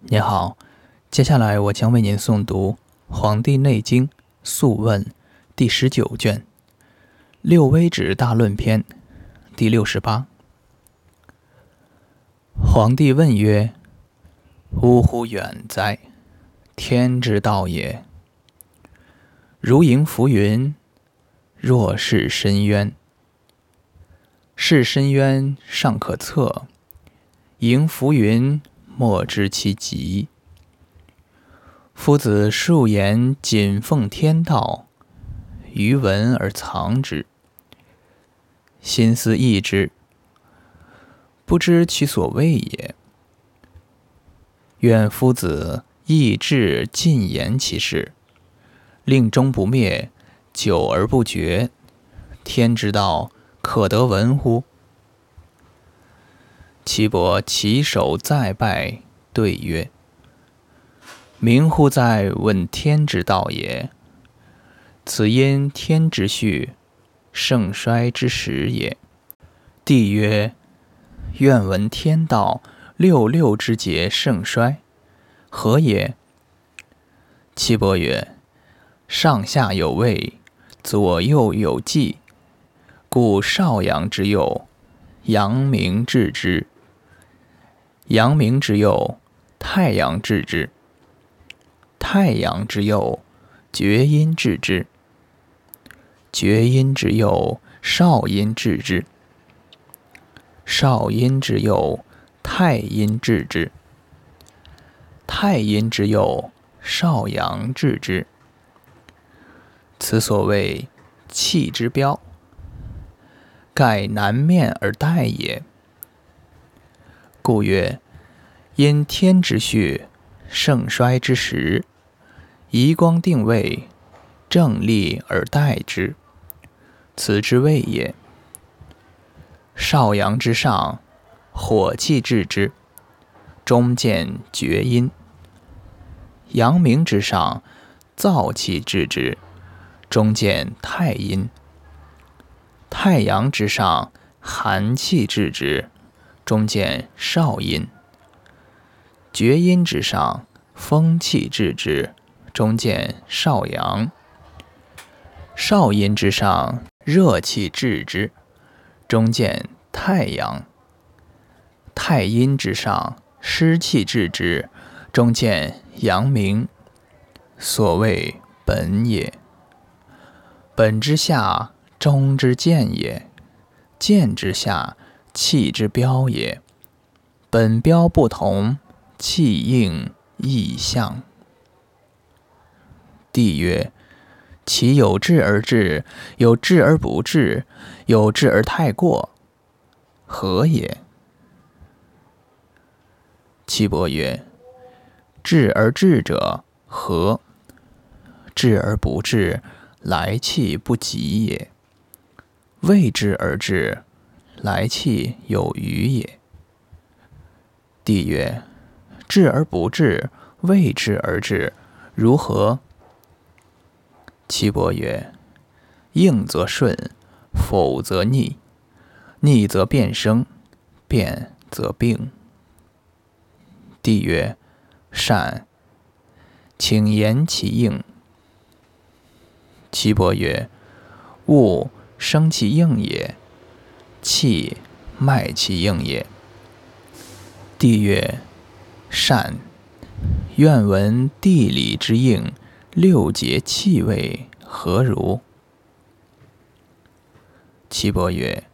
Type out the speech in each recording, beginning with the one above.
你好，接下来我将为您诵读《黄帝内经·素问》第十九卷《六微指大论篇》第六十八。皇帝问曰：“呜呼，远哉！天之道也。如迎浮云，若是深渊。是深渊尚可测，迎浮云。”莫知其极。夫子数言谨奉天道，余闻而藏之，心思异之，不知其所谓也。愿夫子意志尽言其事，令终不灭，久而不绝。天之道，可得闻乎？岐伯起手再拜，对曰：“明乎在问天之道也。此因天之序，盛衰之时也。”帝曰：“愿闻天道六六之节盛衰，何也？”岐伯曰：“上下有位，左右有纪，故少阳之幼，阳明治之。”阳明之右，太阳治之；太阳之右，厥阴治之；厥阴之右，少阴治之；少阴之右，太阴治之；太阴之右，少阳治之。此所谓气之标，盖南面而待也。故曰：因天之序，盛衰之时，移光定位，正立而待之，此之谓也。少阳之上，火气治之，中见厥阴；阳明之上，燥气治之，中见太阴；太阳之上，寒气治之。中见少阴，厥阴之上，风气治之；中见少阳，少阴之上，热气治之；中见太阳，太阴之上，湿气治之；中见阳明。所谓本也，本之下，中之见也；见之下。气之标也，本标不同，气应异象。帝曰：其有志而治，有志而不治，有志而太过，何也？岐伯曰：治而治者何？治而不治，来气不及也。未治而治。来气有余也。帝曰：治而不治，未治而治，如何？岐伯曰：应则顺，否则逆；逆则变生，变则病。帝曰：善。请言其应。岐伯曰：物生其应也。气脉气应也。帝曰：善。愿闻地理之应，六节气味何如？岐伯曰：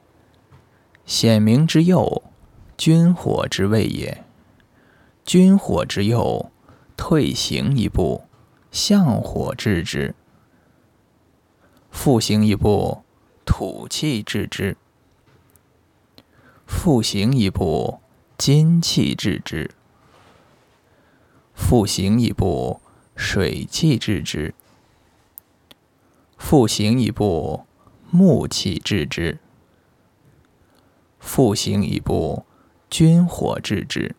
显明之右，君火之位也。君火之右，退行一步，向火治之；复行一步，土气治之。复行一步，金气制之；复行一步，水气制之；复行一步，木气制之；复行一步，军火制之。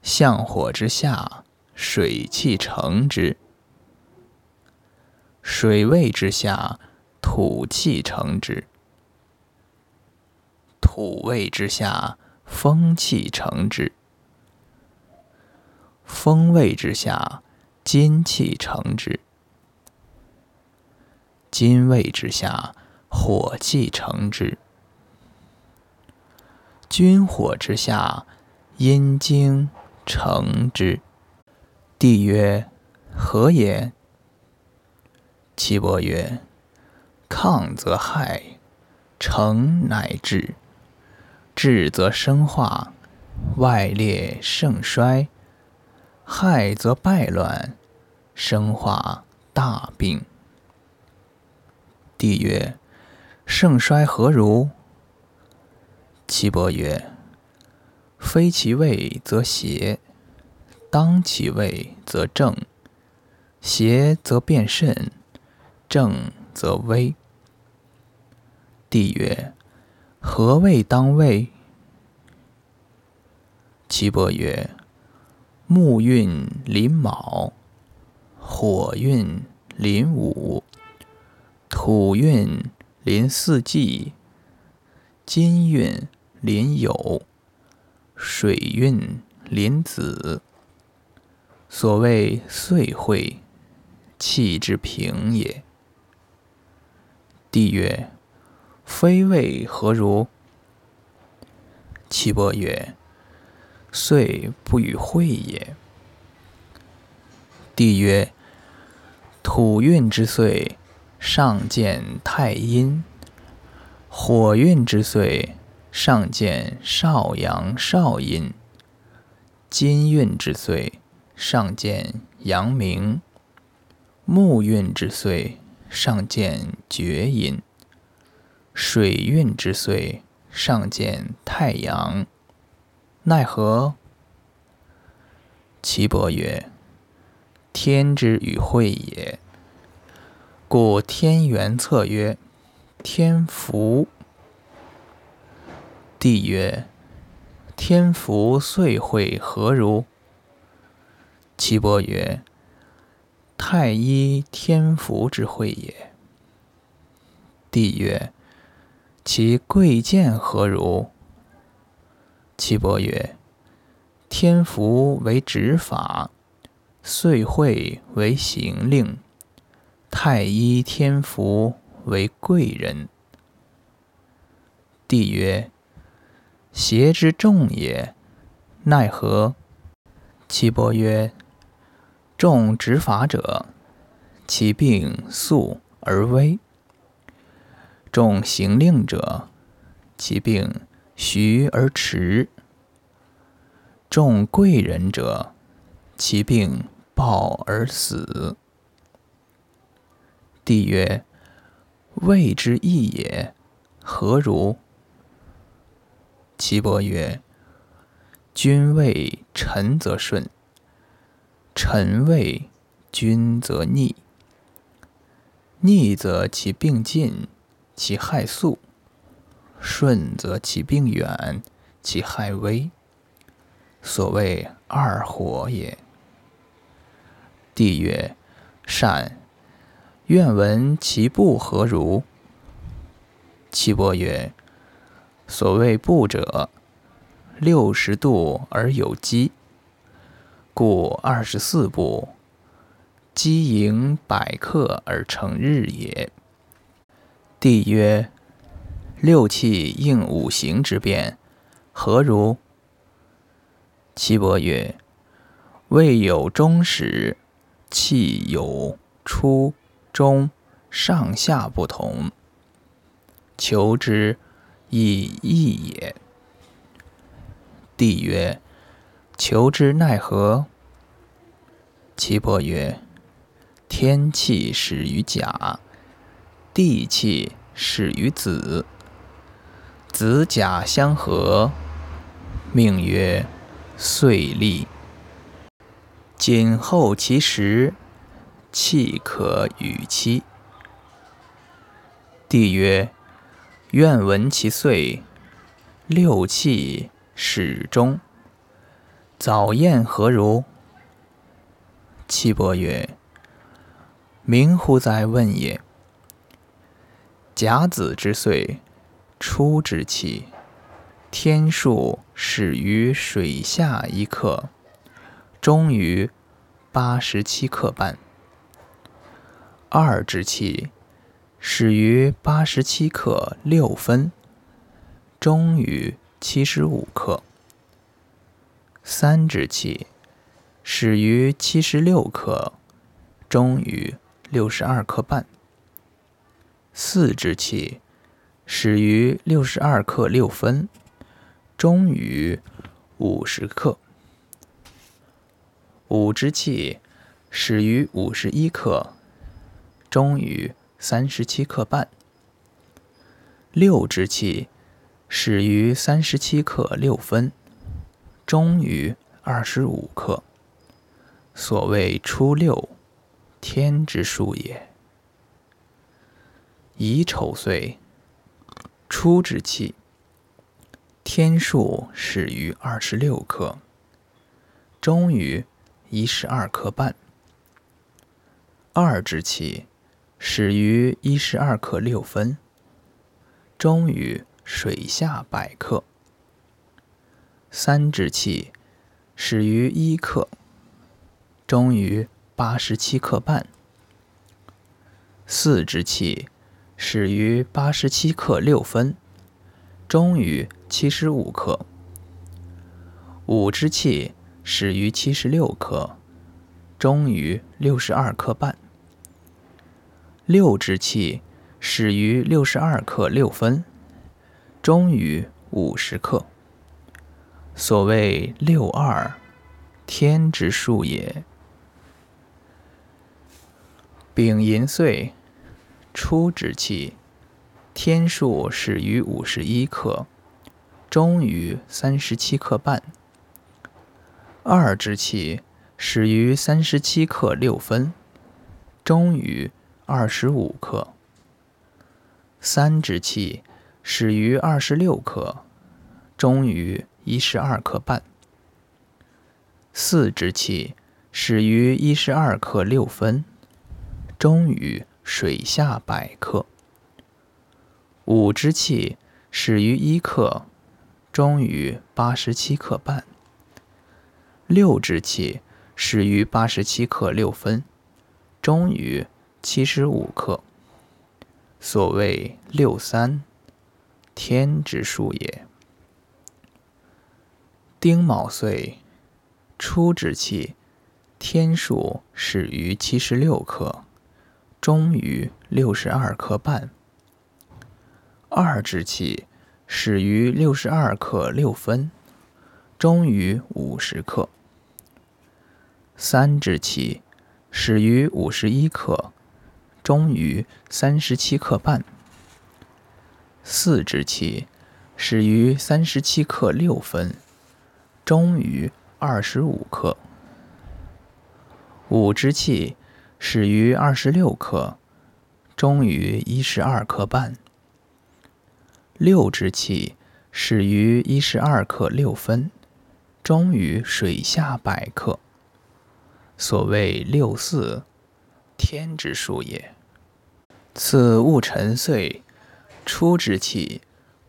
向火之下，水气成之；水位之下，土气成之。土位之下，风气成之；风位之下，金气成之；金位之下，火气成之；君火之下，阴精成之。帝曰：何也？岐伯曰：亢则害，成乃治；治则生化，外裂盛衰。害则败乱，生化大病。帝曰：盛衰何如？岐伯曰：非其位则邪，当其位则正。邪则变甚，正则危。帝曰：何谓当位？岐伯曰：木运临卯，火运临午，土运临四季，金运临酉，水运临子。所谓岁会，气之平也。帝曰：非谓何如？岐伯曰：岁不与会也。帝曰：土运之岁，上见太阴；火运之岁，上见少阳少阴；金运之岁，上见阳明；木运之岁，上见厥阴；水运之岁，上见太阳。奈何？岐伯曰：“天之与会也。故天元策曰：天福。帝曰：天福岁会何如？岐伯曰：太一天福之会也。帝曰：其贵贱何如？岐伯曰：“天福为执法，岁会为行令。太一天福为贵人。”帝曰：“邪之众也，奈何？”岐伯曰：“众执法者，其病速而危；众行令者，其病。”徐而迟，众贵人者，其病暴而死。帝曰：谓之义也，何如？岐伯曰：君位臣则顺，臣位君则逆。逆则其病尽，其害速。顺则其病远，其害微。所谓二火也。帝曰：善。愿闻其不何如？岐伯曰：所谓不者，六十度而有积，故二十四步，积盈百克而成日也。帝曰。六气应五行之变，何如？岐伯曰：未有终始，气有初、中、上下不同，求之亦易也。帝曰：求之奈何？岐伯曰：天气始于甲，地气始于子。子甲相合，命曰岁立。谨候其时，气可与期。帝曰：愿闻其岁。六气始终。早宴何如？岐伯曰：明乎哉问也！甲子之岁。初之气，天数始于水下一刻，终于八十七克半。二之气始于八十七克六分，终于七十五克。三之气始于七十六克，终于六十二克半。四之气始于六十二克六分，终于五十克。五之气始于五十一克。终于三十七克半。六之气始于三十七克六分，终于二十五克。所谓初六，天之数也。乙丑岁，初之气，天数始于二十六克，终于一十二克半。二之气。始于一十二克六分，终于水下百克。三之气始于一克，终于八十七克半。四之气始于八十七克六分，终于七十五克。五之气始于七十六克，终于六十二克半。六之气始于六十二克六分，终于五十克。所谓六二，天之数也。丙寅岁，初之气，天数始于五十一克，终于三十七克半。二之气始于三十七克六分，终于。二十五克。三之气始于二十六克，终于一十二克半。四之气始于一十二克六分，终于水下百克。五之气始于一克，终于八十七克半。六之气始于八十七克六分，终于。七十五克。所谓六三，天之数也。丁卯岁，初之气，天数始于七十六克，终于六十二克半。二之气始于六十二克六分，终于五十克。三之气始于五十一克。终于三十七克半。四之气始于三十七克六分，终于二十五克。五之气始于二十六克，终于一十二克半。六之气始于一十二克六分，终于水下百克。所谓六四。天之数也。此物沉碎，初之气，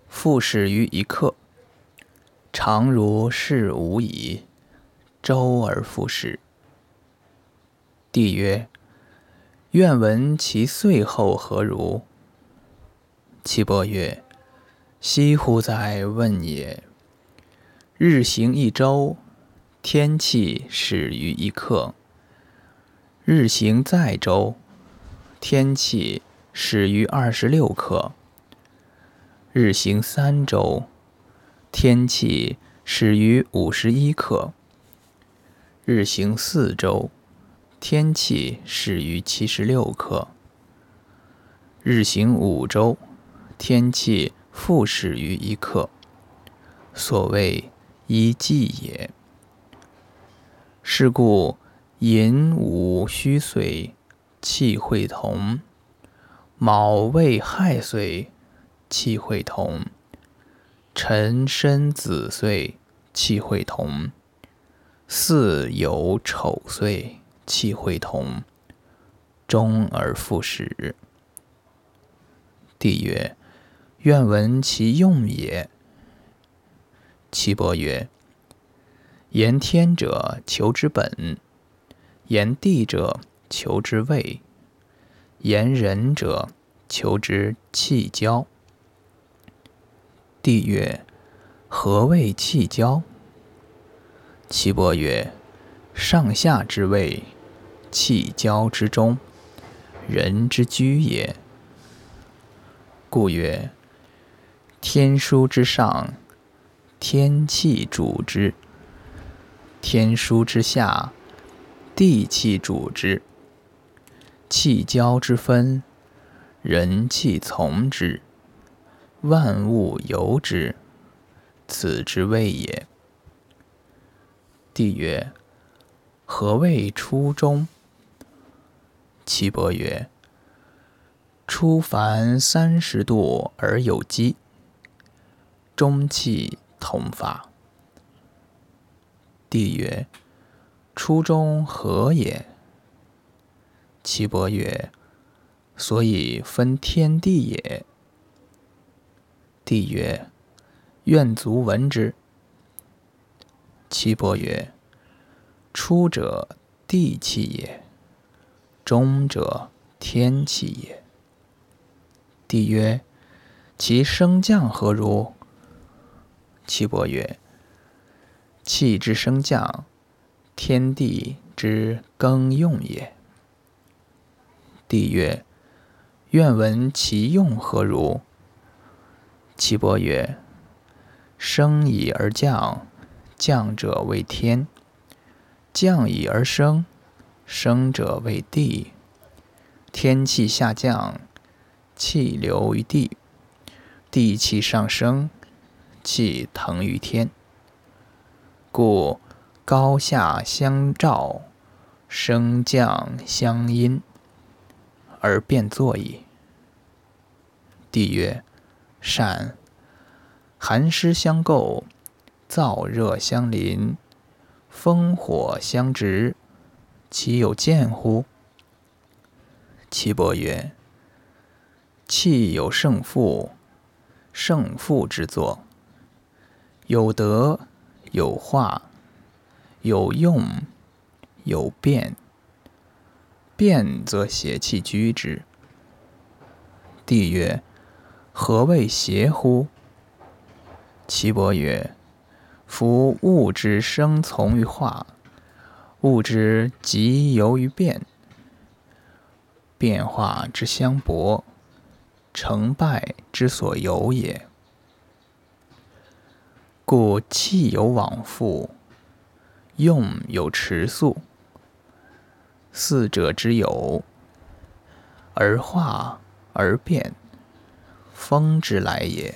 复始于一刻。常如是无矣，周而复始。帝曰：愿闻其岁后何如？岐伯曰：惜乎哉问也！日行一周，天气始于一刻。日行再周，天气始于二十六克；日行三周，天气始于五十一克；日行四周，天气始于七十六克；日行五周，天气复始于一克。所谓一季也。是故。寅午戌岁，气会同；卯未亥岁，气会同；辰申子岁，气会同；巳酉丑岁，气会同。终而复始。帝曰：愿闻其用也。岐伯曰：言天者，求之本；言地者，求之位；言人者，求之气交。帝曰：何谓气交？岐伯曰：上下之位，气交之中，人之居也。故曰：天枢之上，天气主之。天枢之下，地气主之。气交之分，人气从之，万物由之，此之谓也。帝曰：何谓初中？岐伯曰：初凡三十度而有积，中气同发。帝曰：“初中何也？”岐伯曰：“所以分天地也。”帝曰：“愿足闻之。”岐伯曰：“出者地气也，中者天气也。”帝曰：“其升降何如？”岐伯曰：气之升降，天地之更用也。帝曰：愿闻其用何如？岐伯曰：升以而降，降者为天；降以而升，生者为地。天气下降，气流于地；地气上升，气腾于天。故高下相照，升降相因，而变作矣。帝曰：善。寒湿相构，燥热相邻，风火相直，其有见乎？岐伯曰：气有胜负，胜负之作，有德。有化，有用，有变。变则邪气居之。帝曰：何谓邪乎？岐伯曰：夫物之生从于化，物之极由于变，变化之相搏，成败之所由也。故气有往复，用有迟速，四者之有，而化而变，风之来也。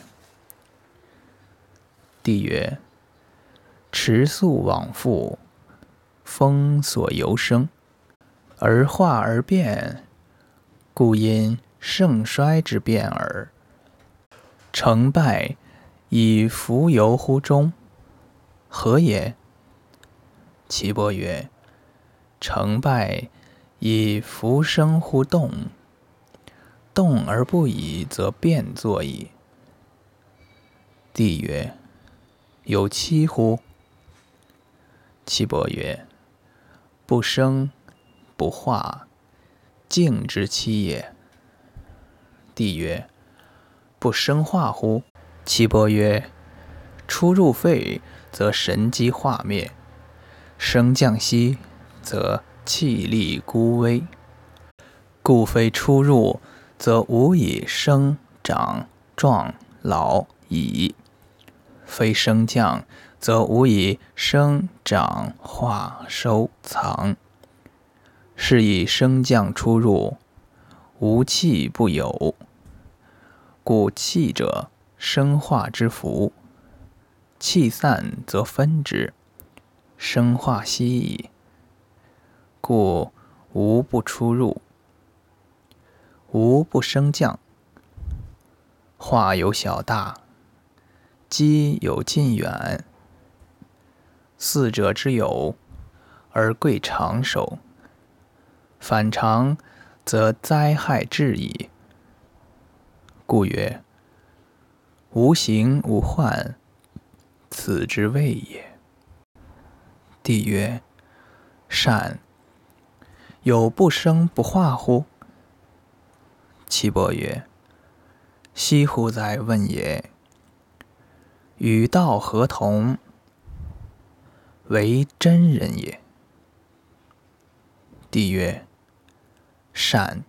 帝曰：迟速往复，风所由生，而化而变，故因盛衰之变耳。成败。以浮游乎中，何也？岐伯曰：成败以浮生乎动，动而不已，则变作矣。帝曰：有期乎？岐伯曰：不生不化，静之期也。帝曰：不生化乎？岐伯曰：“出入肺，则神机化灭；升降息，则气力孤微。故非出入，则无以生长壮老矣；非升降，则无以生长化收藏。是以升降出入，无气不有。故气者。”生化之福，气散则分之，生化息矣。故无不出入，无不升降。化有小大，积有近远。四者之有，而贵长守。反常，则灾害至矣。故曰。无形无患，此之谓也。帝曰：“善。有不生不化乎？”岐伯曰：“惜乎哉问也！与道何同？为真人也。”帝曰：“善。”